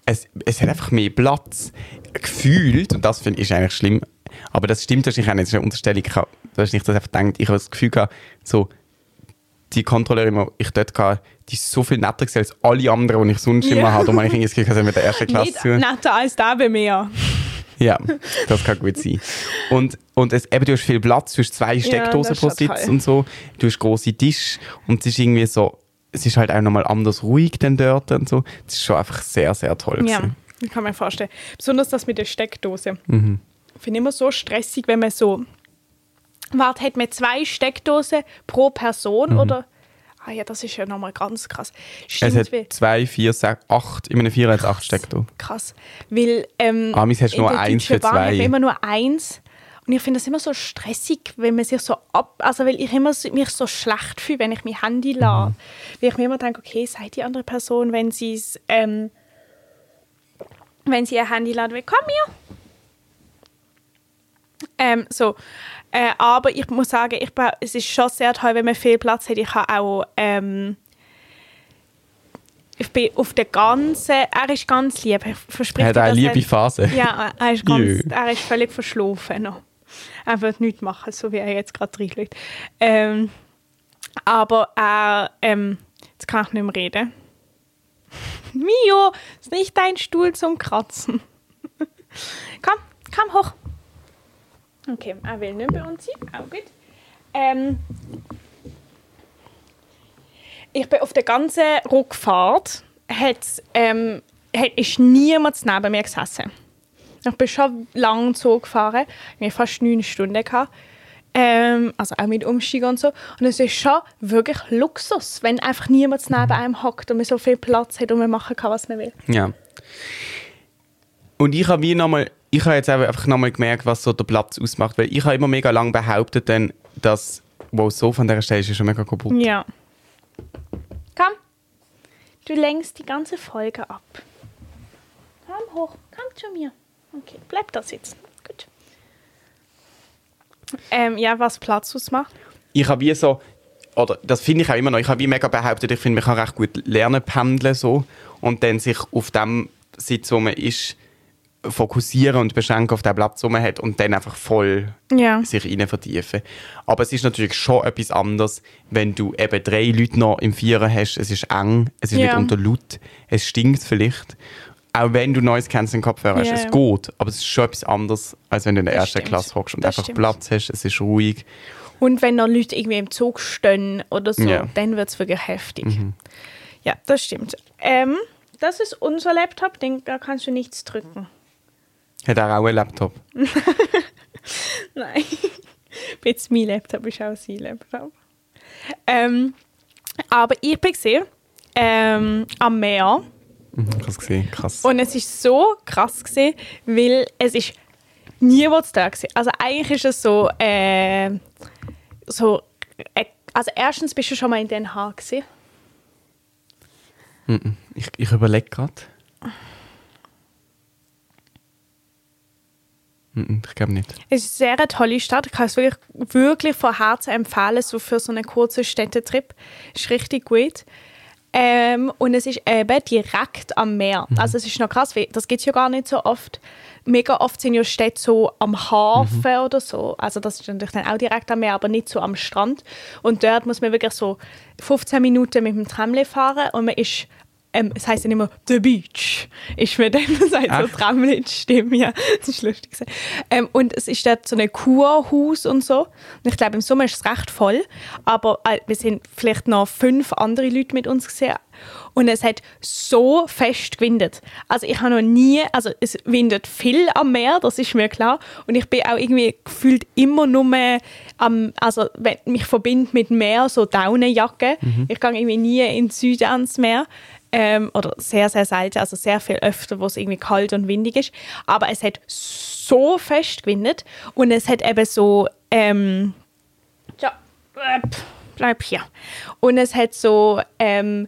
es, es hat einfach mehr Platz. Gefühlt, und das finde ich ist eigentlich schlimm, aber das stimmt wahrscheinlich auch nicht, das ist eine Unterstellung, ich habe das einfach gedacht, ich habe das Gefühl gehabt, so, die Kontrolleurin, die ich dort hatte, die ist so viel netter als alle anderen, die ich sonst Ja. immer habe. Und man ich irgendwie das mit der ersten Klasse Nicht zu. netter als da bei mir. Ja, das kann gut sein. Und, und es, eben, du hast viel Platz, du hast zwei Steckdosen ist pro Sitz und so, du hast große Tisch und es ist irgendwie so, es ist halt auch nochmal anders ruhig dann dort und so. Das ist schon einfach sehr, sehr toll. Ja, gewesen. kann mir vorstellen. Besonders das mit der Steckdose. Mhm. Ich finde immer so stressig, wenn man so. Warte, hat man zwei Steckdosen pro Person oder. Ah ja, das ist ja nochmal ganz krass. Es Stimmt, hat wie zwei, vier, sechs, acht, in einem Vierer hat es acht Steckdosen. krass. Weil. Ähm, Amis hast du nur eins für Bahn hat man zwei. immer nur eins. Und ich finde das immer so stressig, wenn man sich so ab. Also, weil ich immer so- mich so schlecht fühle, wenn ich mein Handy lade. Mhm. Weil ich mir immer denke, okay, sei die andere Person, wenn sie es. Ähm, wenn sie ihr Handy laden will, komm hier. Ähm, so. Äh, aber ich muss sagen, ich, es ist schon sehr toll, wenn man viel Platz hat. Ich habe auch... Ähm, ich bin auf der ganzen... Er ist ganz lieb. Ich verspreche Hat er eine dass liebe Phase? Ja, er ist, ganz, er ist völlig verschlafen noch. Er wird nichts machen, so wie er jetzt gerade reinschaut. Ähm, aber er... Ähm, jetzt kann ich nicht mehr reden. Mio, ist nicht dein Stuhl zum Kratzen. komm, komm hoch. Okay, will nicht bei uns sein. Auch gut. Ähm, ich bin auf der ganzen Rückfahrt, ähm, hat, ist niemand neben mir gesessen. Ich bin schon lang Zug gefahren, ich hatte fast neun Stunden. Gehabt. Ähm, also auch mit Umstieg und so. Und es ist schon wirklich Luxus, wenn einfach niemand neben einem hockt und man so viel Platz hat und man machen kann, was man will. Ja. Und ich habe wie nochmal, ich habe jetzt einfach nochmal gemerkt, was so der Platz ausmacht, weil ich habe immer mega lang behauptet, dann, dass, wow, so von der Stelle ist schon mega kaputt. Ja. Komm, du lenkst die ganze Folge ab. Komm hoch, komm zu mir. Okay, bleib da sitzen. Gut. Ähm, ja, was Platz ausmacht. Ich habe wie so, oder das finde ich auch immer noch, ich habe wie mega behauptet, ich finde, man kann recht gut lernen pendeln so und dann sich auf dem Sitz, wo man ist, fokussieren und beschränken auf den Platz, den man hat und dann einfach voll Ja. sich rein vertiefen. Aber es ist natürlich schon etwas anderes, wenn du eben drei Leute noch im Vierer hast, es ist eng, es ist Ja. nicht unter laut, es stinkt vielleicht. Auch wenn du neues Canceling Kopfhörer hast, Ja, es ja. geht, aber es ist schon etwas anderes, als wenn du in der Das ersten stimmt. Klasse hockst und Das einfach stimmt. Platz hast, es ist ruhig. Und wenn noch Leute irgendwie im Zug stehen oder so, Ja. dann wird es wirklich heftig. Ja, das stimmt. Ähm, das ist unser Laptop, den, da kannst du nichts drücken. Hat er auch einen Laptop? Nein. Jetzt mein Laptop ist auch sein Laptop. Ähm, aber ich bin gesehen, ähm, am Meer ich habe es gesehen, krass. und es ist so krass gesehen, weil es ist niemand da gewesen. Also eigentlich ist es so, äh, so äh, also erstens bist du schon mal in Den Haag gewesen. Mhm. ich ich überlege gerade. Ich glaube nicht. Es ist eine sehr tolle Stadt. Ich kann es wirklich, wirklich von Herzen empfehlen, so für so einen kurzen Städtetrip. Ist richtig gut. Ähm, und es ist eben direkt am Meer. Also es ist noch krass, das gibt es ja gar nicht so oft. Mega oft sind ja Städte so am Hafen oder so. Also das ist natürlich dann auch direkt am Meer, aber nicht so am Strand. Und dort muss man wirklich so 15 Minuten mit dem Tramli fahren und man ist ähm, es heisst ja immer «The Beach». Ist mir dann sagt so Echt? Tramli die Stimme, ja. Das ist lustig. Ähm, und es ist dort so ein Kurhaus und so. Und ich glaube, im Sommer ist es recht voll. Aber äh, wir sind vielleicht noch fünf andere Leute mit uns gesehen. Und es hat so fest gewindet. Also ich habe noch nie, also es windet viel am Meer, das ist mir klar. Und ich bin auch irgendwie gefühlt immer nur am, also wenn mich verbindet mit Meer, so Daunenjacke. Ich gehe irgendwie nie in den Süden ans Meer. Ähm, oder sehr, sehr selten, also sehr viel öfter, wo es irgendwie kalt und windig ist. Aber es hat so fest gewindet und es hat eben so, ähm, ja, äh, bleib hier. Und es hat so, ähm,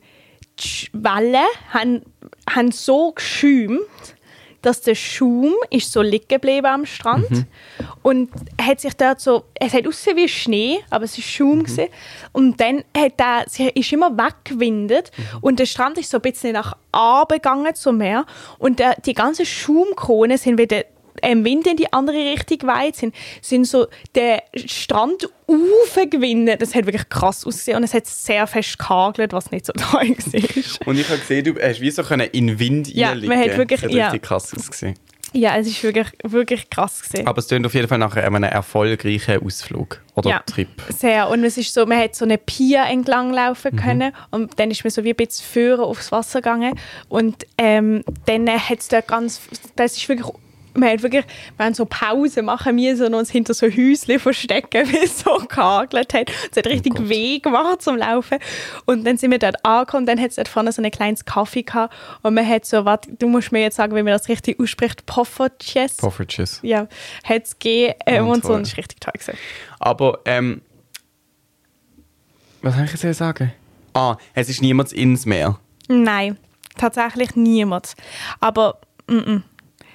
die Wellen haben, haben so geschäumt, dass der Schaum ist so liegen geblieben am Strand und hat sich dort so, es hat ausgesehen wie Schnee, aber es ist Schaum gewesen. und dann hat er, sie ist immer weggewindet und der Strand ist so ein bisschen nach oben gegangen zum Meer und der, die ganzen Schaumkronen sind wieder im Wind in die andere Richtung weit sind, sind so der Strand aufgewinnen. Das hat wirklich krass ausgesehen und es hat sehr fest gehagelt, was nicht so toll war. Und ich habe gesehen, du hast wie so können in Wind Ja, reinliegen. man hat wirklich- das hat ja. richtig krass ausgesehen. Ja, es ist wirklich, wirklich krass gesehen. Aber es klingt auf jeden Fall nach einem erfolgreichen Ausflug oder Ja. Trip. Sehr. Und es ist so, man hat so eine Pier entlang laufen können und dann ist man so wie ein bisschen führen aufs Wasser gegangen und ähm, dann hat es dort ganz, das ist wirklich man hat wirklich, wir haben so Pause machen müssen und uns hinter so Häuschen verstecken, weil es so gehagelt hat. Es hat richtig Gott. weh gemacht zum Laufen. Und dann sind wir dort angekommen dann hat es dort vorne so ein kleines Kaffee gehabt und man hat so, warte, du musst mir jetzt sagen, wie man das richtig ausspricht, Poffertjes. Poffertjes. ja, hat es gegeben ähm, Oh, und so und es war richtig toll. Gewesen. Aber, ähm, was soll ich jetzt sagen? Ah, es ist niemand ins Meer. Nein, tatsächlich niemand. Aber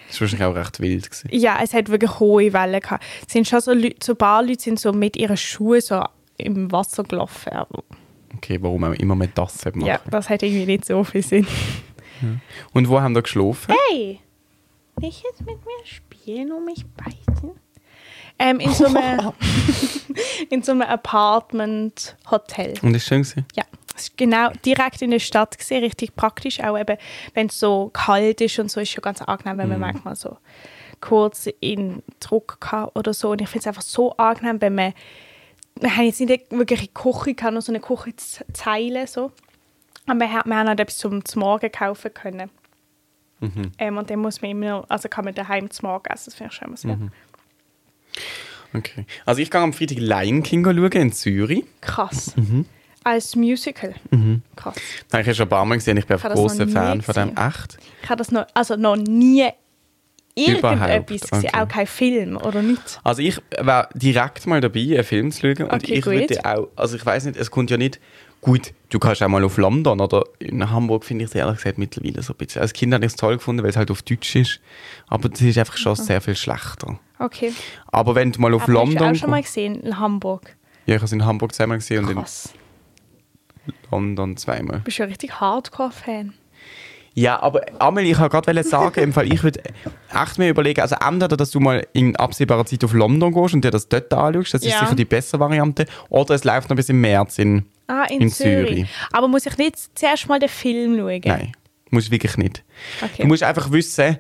Das war wahrscheinlich auch recht wild. Gewesen. Ja, es hat wirklich hohe Wellen gehabt. Es sind schon so, Leute, so ein paar Leute sind so mit ihren Schuhen so im Wasser gelaufen. Aber Okay, warum auch immer mit das machen. ja, das hat irgendwie nicht so viel Sinn. Und wo haben wir geschlafen? Hey, nicht jetzt mit mir spielen und mich beißen? Ähm, in so einem, in so einem Apartment-Hotel. Und ist schön gewesen? Ja, es ist genau direkt in der Stadt gesehen, richtig praktisch. Auch eben, wenn es so kalt ist und so, ist schon ganz angenehm, wenn man manchmal so kurz in Druck kann oder so. Und ich finde es einfach so angenehm, wenn man, wir haben jetzt nicht wirklich eine Küche, gehabt, nur so eine Küchenzeile so. Aber wir, wir haben halt etwas zum, zum Morgen kaufen können. Ähm, und dann muss man immer, also kann man daheim zum Morgen essen, das finde ich schon immer sehr Okay. Also ich gehe am Freitag Lion King schauen in Zürich. krass. Mhm. Als Musical. Krass. Das habe ich ja schon ein paar Mal gesehen. Ich bin Ich einfach das großer Fan von dem. Echt? Ich habe das noch, also noch nie Überhaupt? irgendetwas gesehen, Okay. auch kein Film oder nichts. Also ich war direkt mal dabei, einen Film zu schauen. Und Okay, ich gut. würde auch, also ich weiß nicht, es kommt ja nicht gut, du kannst auch mal auf London oder in Hamburg finde ich es ehrlich gesagt mittlerweile so ein bisschen. Als Kind habe ich es toll gefunden, weil es halt auf Deutsch ist. Aber es ist einfach schon sehr viel schlechter. Okay. Aber wenn du mal auf Aber hast du London auch schon mal gesehen in Hamburg? Ja, ich habe es in Hamburg zweimal gesehen und Krass. in London zweimal. Du bist ja ein richtig Hardcore-Fan. Ja, aber Amelie, ich wollte gerade sagen, im Fall, ich würde echt mir überlegen, also entweder, dass du mal in absehbarer Zeit auf London gehst und dir das dort anschaust, das ist Ja. sicher die bessere Variante, oder es läuft noch bis im März in... Ah, in, In Zürich. Zürich. Aber muss ich nicht zuerst mal den Film schauen? Nein, musst wirklich nicht. Okay. Du musst einfach wissen,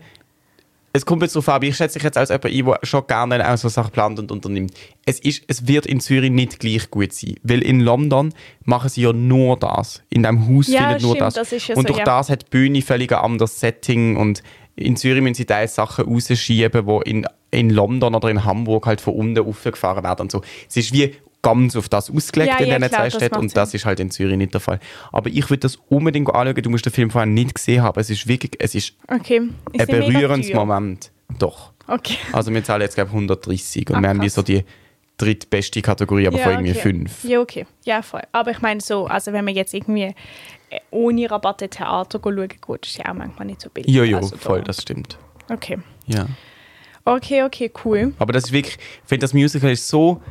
es kommt jetzt darauf an, aber ich schätze dich jetzt als jemand ein, der schon gerne auch so Sachen plant und unternimmt. Es, ist, es wird in Zürich nicht gleich gut sein, weil in London machen sie ja nur das. In dem Haus Ja, findet nur stimmt, das. das ist ja und so, durch ja. das hat die Bühne völlig ein anderes Setting und in Zürich müssen sie teils Sachen rausschieben, die in, in London oder in Hamburg halt von unten aufgefahren werden und so. Es ist wie ganz auf das ausgelegt Ja, in ja, diesen zwei Städten und das ist halt in Zürich nicht der Fall. Aber ich würde das unbedingt anschauen. Du musst den Film vorher nicht gesehen haben. Es ist wirklich, es ist Okay. Ein berührendes? Moment. Doch. Okay. Also wir zahlen jetzt glaube ich 130 und Ah, wir haben wie so die drittbeste Kategorie, aber Ja, von irgendwie okay. fünf. Ja, okay. Ja, voll. Aber ich meine so, also wenn man jetzt irgendwie äh, ohne Rabatte Theater schauen geht, ist ja auch manchmal nicht so billig. Ja, ja, also da- voll, das stimmt. Okay. Ja. Okay, okay, cool. Aber das ist wirklich, ich finde das Musical ist so,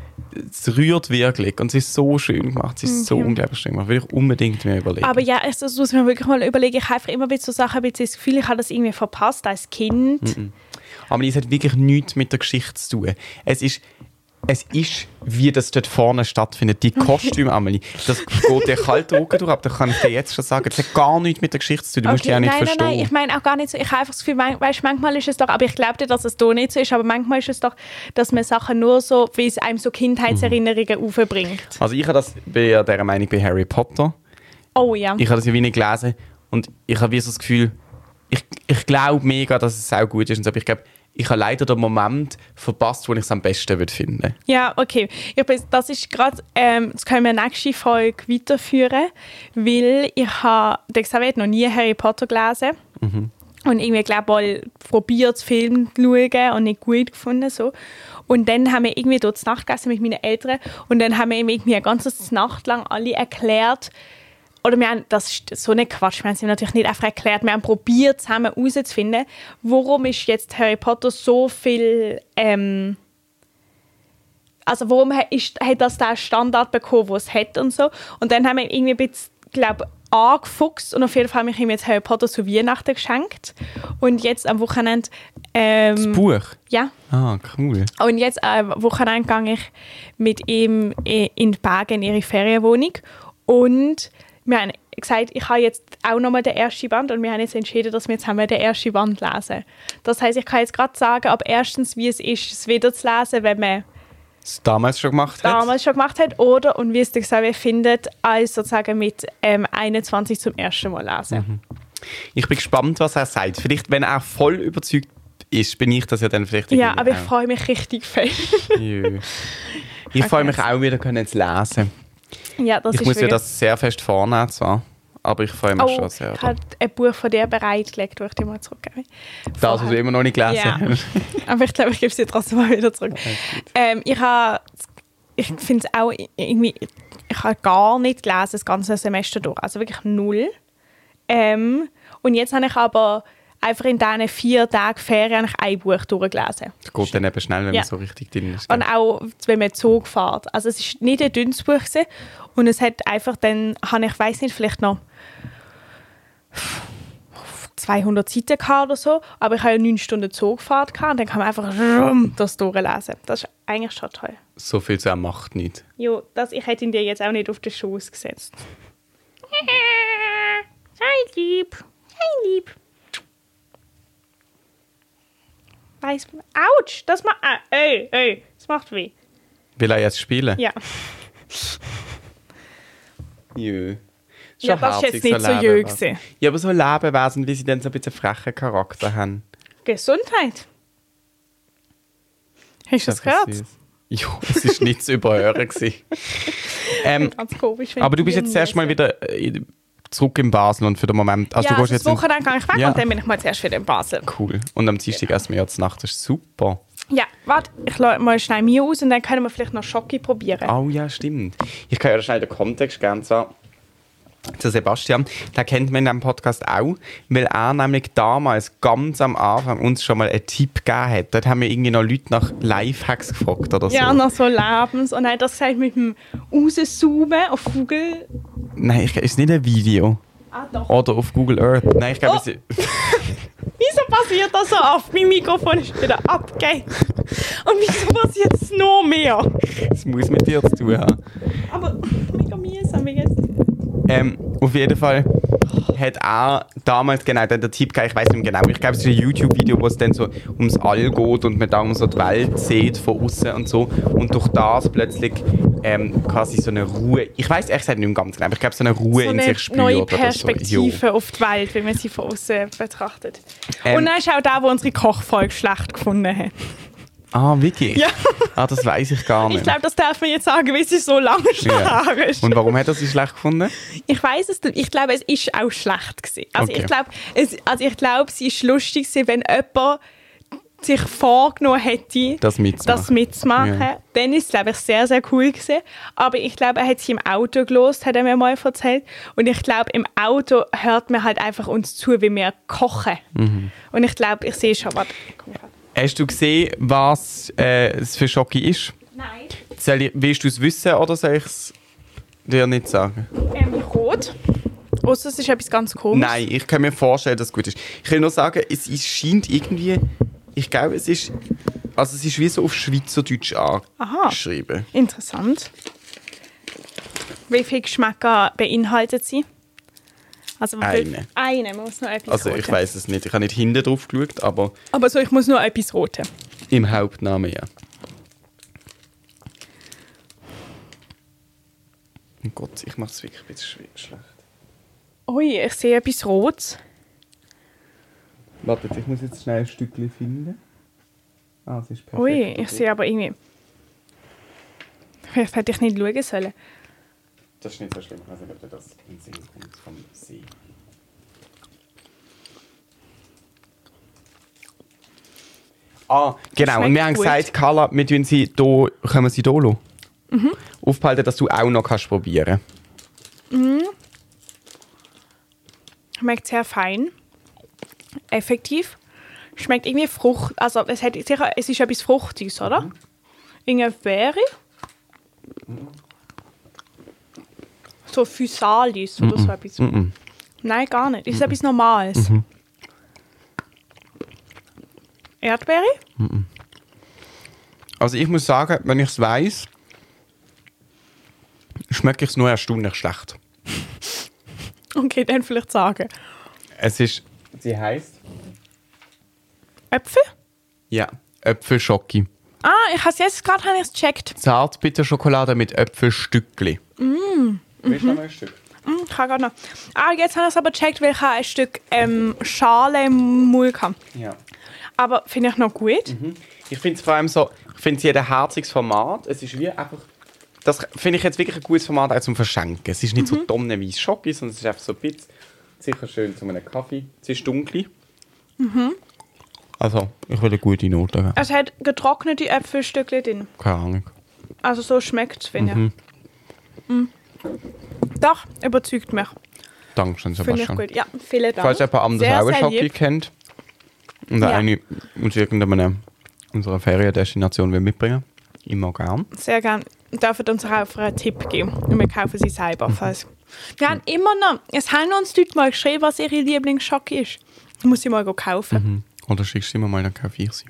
es rührt wirklich und es ist so schön gemacht, es ist so Okay. unglaublich schön gemacht. Will ich unbedingt mir überlegen. Aber ja, es- das muss man wirklich mal überlegen. Ich habe einfach immer wieder so Sachen, bisschen das Gefühl, ich habe das irgendwie verpasst als Kind. Aber es hat wirklich nichts mit der Geschichte zu tun. Es ist, es ist, wie das dort vorne stattfindet. Die Kostüme, Amelie, das geht dir kalt Rücken durch, aber das kann ich dir jetzt schon sagen. Das hat gar nichts mit der Geschichte zu tun. Du musst die auch nicht nein, nein, verstehen. nein, ich meine auch gar nicht so. Ich habe einfach das Gefühl, man, weißt, manchmal ist es doch, aber ich glaube dir, dass es da nicht so ist, aber manchmal ist es doch, dass man Sachen nur so, wie es einem so Kindheitserinnerungen aufbringt. Also ich habe das bei dieser Meinung bei Harry Potter. Oh ja. Ich habe das ja wie nicht gelesen und ich habe wie so das Gefühl, ich, ich glaube mega, dass es auch gut ist. Und so, aber ich glaube, ich habe leider den Moment verpasst, wo ich es am besten würde finden. Ja, okay. Ich bin, das ist gerade, ähm, das können wir nächste Folge weiterführen, weil ich habe, der Xavier noch nie Harry Potter gelesen. Und irgendwie, glaube mal probiert, Film zu schauen und nicht gut gefunden. So. Und dann haben wir irgendwie dort Nacht gegessen mit meinen Eltern und dann haben wir irgendwie eine ganze Nacht lang alle erklärt, oder wir haben, das ist so nicht Quatsch, wir haben es ihm natürlich nicht einfach erklärt, wir haben probiert, zusammen herauszufinden, warum ist jetzt Harry Potter so viel, ähm, also warum ist, hat das den Standard bekommen, den es hat und so. Und dann haben wir irgendwie ein bisschen, glaube angefuchst und auf jeden Fall habe ich ihm jetzt Harry Potter zu Weihnachten geschenkt. Und jetzt am Wochenende, Das ähm, Buch? ja, Ah, cool. und jetzt am Wochenende gehe ich mit ihm in die Berge in ihre Ferienwohnung. Und wir haben gesagt, ich habe jetzt auch nochmal den ersten Band und wir haben jetzt entschieden, dass wir jetzt haben den ersten Band lesen. Das heißt, ich kann jetzt gerade sagen, ab erstens, wie es ist, es wieder zu lesen, wenn man Das damals schon gemacht hat? damals schon gemacht hat, oder und wie es der Xavier findet, als sozusagen mit ähm, 21 zum ersten Mal lesen. Ich bin gespannt, was er sagt. Vielleicht, wenn er voll überzeugt ist, bin ich das ja dann vielleicht Ja, aber ich freue mich richtig fest. Ich freue mich auch wieder können zu lesen. Ja, das Ich ist muss mir das sehr fest vornehmen zwar, aber ich freue mich Oh, schon sehr. ich habe ein Buch von dir bereitgelegt, das ich dir mal zurückgebe. Das, was du immer noch nicht gelesen Ja. hast. Aber ich glaube, ich gebe es dir trotzdem mal wieder zurück. Ähm, ich habe, ich finde es auch irgendwie, ich habe gar nicht gelesen das ganze Semester durch, also wirklich null. Ähm, und jetzt habe ich aber einfach in diesen vier Tagen Ferien ein Buch durchgelesen. Das geht dann eben schnell, wenn Ja. man so richtig drin ist. Und auch, wenn man Zug fährt. Also es ist nicht ein dünnes Buch gewesen. und es hat einfach dann, habe ich weiß nicht, vielleicht noch 200 Seiten gehabt oder so, aber ich habe ja 9 Stunden Zugfahrt gehabt und dann kann man einfach rum das durchlesen. Das ist eigentlich schon toll. So viel zu macht nicht. Jo, das, ich hätte ihn dir jetzt auch nicht auf den Schoß gesetzt. Sei lieb, sei lieb. Weiß, ouch, das macht, ah, ey, ey, das macht weh. Will er jetzt spielen? Ja. Jö. Ja, Schon das ist herzig, jetzt nicht so jö gewesen. Ja, aber so Lebewesen, wie sie dann so ein bisschen frechen Charakter haben. Gesundheit. Hast du das gehört? süß. Jo, es ist nicht zu überhören. gewesen. ähm, Ganz komisch. aber du bist jetzt zuerst mal lesen. wieder äh, zurück in Basel und für den Moment. Also ja, du gehst das jetzt in- Wochenende gehe ich weg Ja. und dann bin ich mal zuerst wieder in Basel. Cool. Und am Dienstag essen wir jetzt Nacht. Das ist super. Ja, warte, ich lade mal schnell mir aus und dann können wir vielleicht noch Schoki probieren. Oh ja, stimmt. Ich kann ja schnell den Kontext gerne sagen. Zu Sebastian, den kennt man in diesem Podcast auch, weil er nämlich damals ganz am Anfang uns schon mal einen Tipp gegeben hat. Dort haben wir irgendwie noch Leute nach Lifehacks gefragt oder so. Ja, noch so Lebens. Und hat das gesagt mit dem Rauszoomen auf Google. Nein, ich, ist nicht ein Video. Ah, doch. Oder auf Google Earth. Nein, ich glaube, Oh. es Wieso passiert das so oft? Mein Mikrofon ist wieder abgegeben. Und wieso passiert es noch mehr? es muss mit dir zu tun haben. Aber mega mühsam. Ähm, auf jeden Fall hat er damals genau dann Tipp gegeben, ich weiß nicht mehr genau, ich glaube es ist ein YouTube-Video, wo es dann so ums All geht und man da um so die Welt sieht von außen und so und durch das plötzlich ähm, quasi so eine Ruhe, ich weiß ehrlich gesagt nicht mehr ganz genau, aber ich glaube so eine Ruhe so in eine sich spürt neue oder so. Perspektive auf die Welt, wenn man sie von außen betrachtet. Ähm. Und dann ist auch der, der unsere Kochfolge schlecht gefunden hat. Ah, wirklich? Ja. Ah, das weiß ich gar nicht. Ich glaube, das darf man jetzt sagen, weil sie so lange schon Ja. ist. Und warum hat er sie schlecht gefunden? Ich weiß es nicht. Ich glaube, es ist auch schlecht gewesen. Also Okay. ich glaube, es, also ich glaube, es ist lustig gewesen, wenn jemand sich vorgenommen hätte, Das mitzumachen. das mitzumachen. Ja. Dann ist es, glaube ich, sehr, sehr cool gewesen. Aber ich glaube, er hat sie im Auto gelost, hat er mir mal erzählt. Und ich glaube, im Auto hört man halt einfach uns zu, wie wir kochen. Mhm. Und ich glaube, ich sehe schon, warte. Hast du gesehen, was äh, es für Schocke ist? Nein. Soll ich, willst du es wissen oder soll ich es dir nicht sagen? Ähm, rot. Ausser es ist etwas ganz komisches. Nein, ich kann mir vorstellen, dass es gut ist. Ich will nur sagen, es ist, scheint irgendwie, ich glaube, es ist, also es ist wie so auf Schweizerdeutsch Aha. angeschrieben. Interessant. Wie viele Geschmäcker beinhaltet sie? Also Eine. Eine, muss noch etwas Also ich weiß es nicht, ich habe nicht hinten drauf geschaut, aber Aber so, ich muss nur etwas roten. im Hauptnamen ja. Oh Gott, ich mache es wirklich ein bisschen schlecht. Ui, ich sehe etwas Rotes. Warte, ich muss jetzt schnell ein Stückchen finden. Ah, es ist perfekt. Ui, ich sehe aber irgendwie... Vielleicht hätte ich nicht schauen sollen. Das ist nicht so schlimm, ich weiß nicht, ob dir das in den Sinn kommt vom See. Ah, genau. Und wir haben gut. gesagt, Carla, wir tun sie hier, können sie hier lassen? Mhm. Aufbehalten, dass du auch noch kannst probieren Schmeckt sehr fein. Effektiv. Schmeckt irgendwie Frucht. Also es, hat sicher, es ist etwas Fruchtiges, oder? Mhm. Irgendeine Beere. So Physalis oder so etwas. Nein, gar nicht. Es ist etwas Normales. Erdbeere? Also ich muss sagen, wenn ich es weiss, schmecke ich es nur erstaunlich schlecht. Okay, dann vielleicht sagen. Es ist, sie heißt Äpfel? ja Äpfelschocki. Ah, ich habe es jetzt gerade gecheckt. Zartbitterschokolade mit Äpfelstückli. Mm. Willst du noch mal ein Stück? Hm, ich habe gerade noch. Ah, jetzt habe ich es aber gecheckt, weil ich habe ein Stück ähm, Schale im Mund hatte. Ja. Aber finde ich noch gut. Ich finde es vor allem so, ich finde es hier ein herziges Format. Es ist wie einfach, das finde ich jetzt wirklich ein gutes Format auch zum Verschenken. Es ist nicht so tonnenweise Schocki, sondern es ist einfach so ein bisschen, sicher schön zu einem Kaffee. Es ist dunkel. Also, ich will eine gute Note geben. Es hat getrocknete Äpfelstücke drin. Keine Ahnung. Also so schmeckt es, finde ich. Doch, überzeugt mich. Dankeschön, Finde ich Sebastian. gut. Ja, vielen Dank. Falls anderes Sehr, auch einen sehr lieb. kennt, und Ja. eine uns irgendeine unserer Feriendestination will mitbringen. Immer gern. Sehr gerne. Dürfen uns auch einen Tipp geben. Und wir kaufen sie selber. Falls. Wir haben immer noch, es haben uns Leute mal geschrieben, was ihre Lieblingsschocke ist. Ich muss sie mal kaufen. Mhm. Oder schickst du immer mal, dann kaufe ich sie.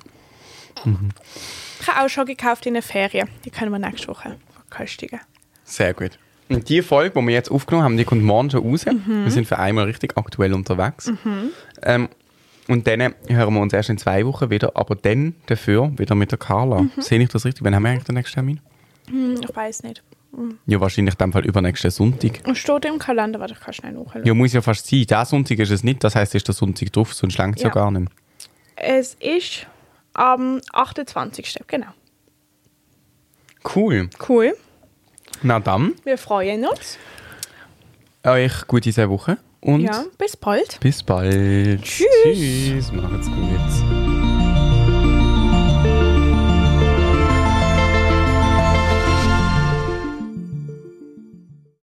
Ich habe auch schon gekauft in den Ferien. Die können wir nächste Woche verköstigen. Sehr gut. Und die Folge, die wir jetzt aufgenommen haben, die kommt morgen schon raus. Wir sind für einmal richtig aktuell unterwegs. Ähm, und dann hören wir uns erst in zwei Wochen wieder, aber dann dafür wieder mit der Carla. Sehe ich das richtig? Wann haben wir eigentlich den nächsten Termin? Hm, ich weiß nicht. Ja, wahrscheinlich in dem Fall übernächsten Sonntag. Und steht im Kalender, warte, ich kann schnell nachschauen. Ja, muss ja fast sein. Der Sonntag ist es nicht, das heißt, es ist der Sonntag drauf, sonst längt es ja. Ja. gar nicht. Es ist am 28. Genau. Cool. Cool. Na dann, Wir freuen uns. euch gute zwei Wochen und Ja, bis bald. bis bald. Tschüss. Tschüss. Macht's gut.